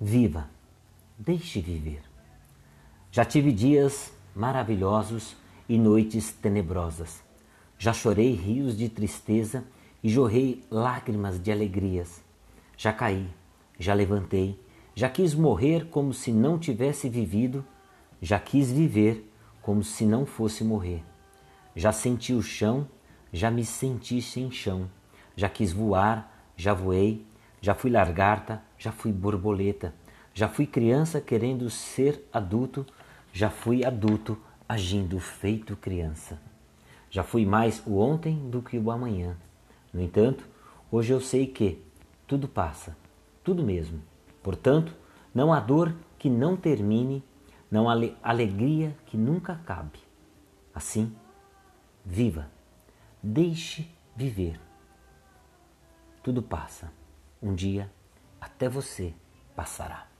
Viva, deixe viver. Já tive dias maravilhosos e noites tenebrosas. Já chorei rios de tristeza e jorrei lágrimas de alegrias. Já caí, já levantei, já quis morrer como se não tivesse vivido, já quis viver como se não fosse morrer. Já senti o chão, já me senti sem chão. Já quis voar, já voei, já fui largarta, já fui borboleta. Já fui criança querendo ser adulto, já fui adulto agindo feito criança. Já fui mais o ontem do que o amanhã. No entanto, hoje eu sei que tudo passa, tudo mesmo. Portanto, não há dor que não termine, não há alegria que nunca acabe. Assim, viva, deixe viver. Tudo passa. Um dia até você passará.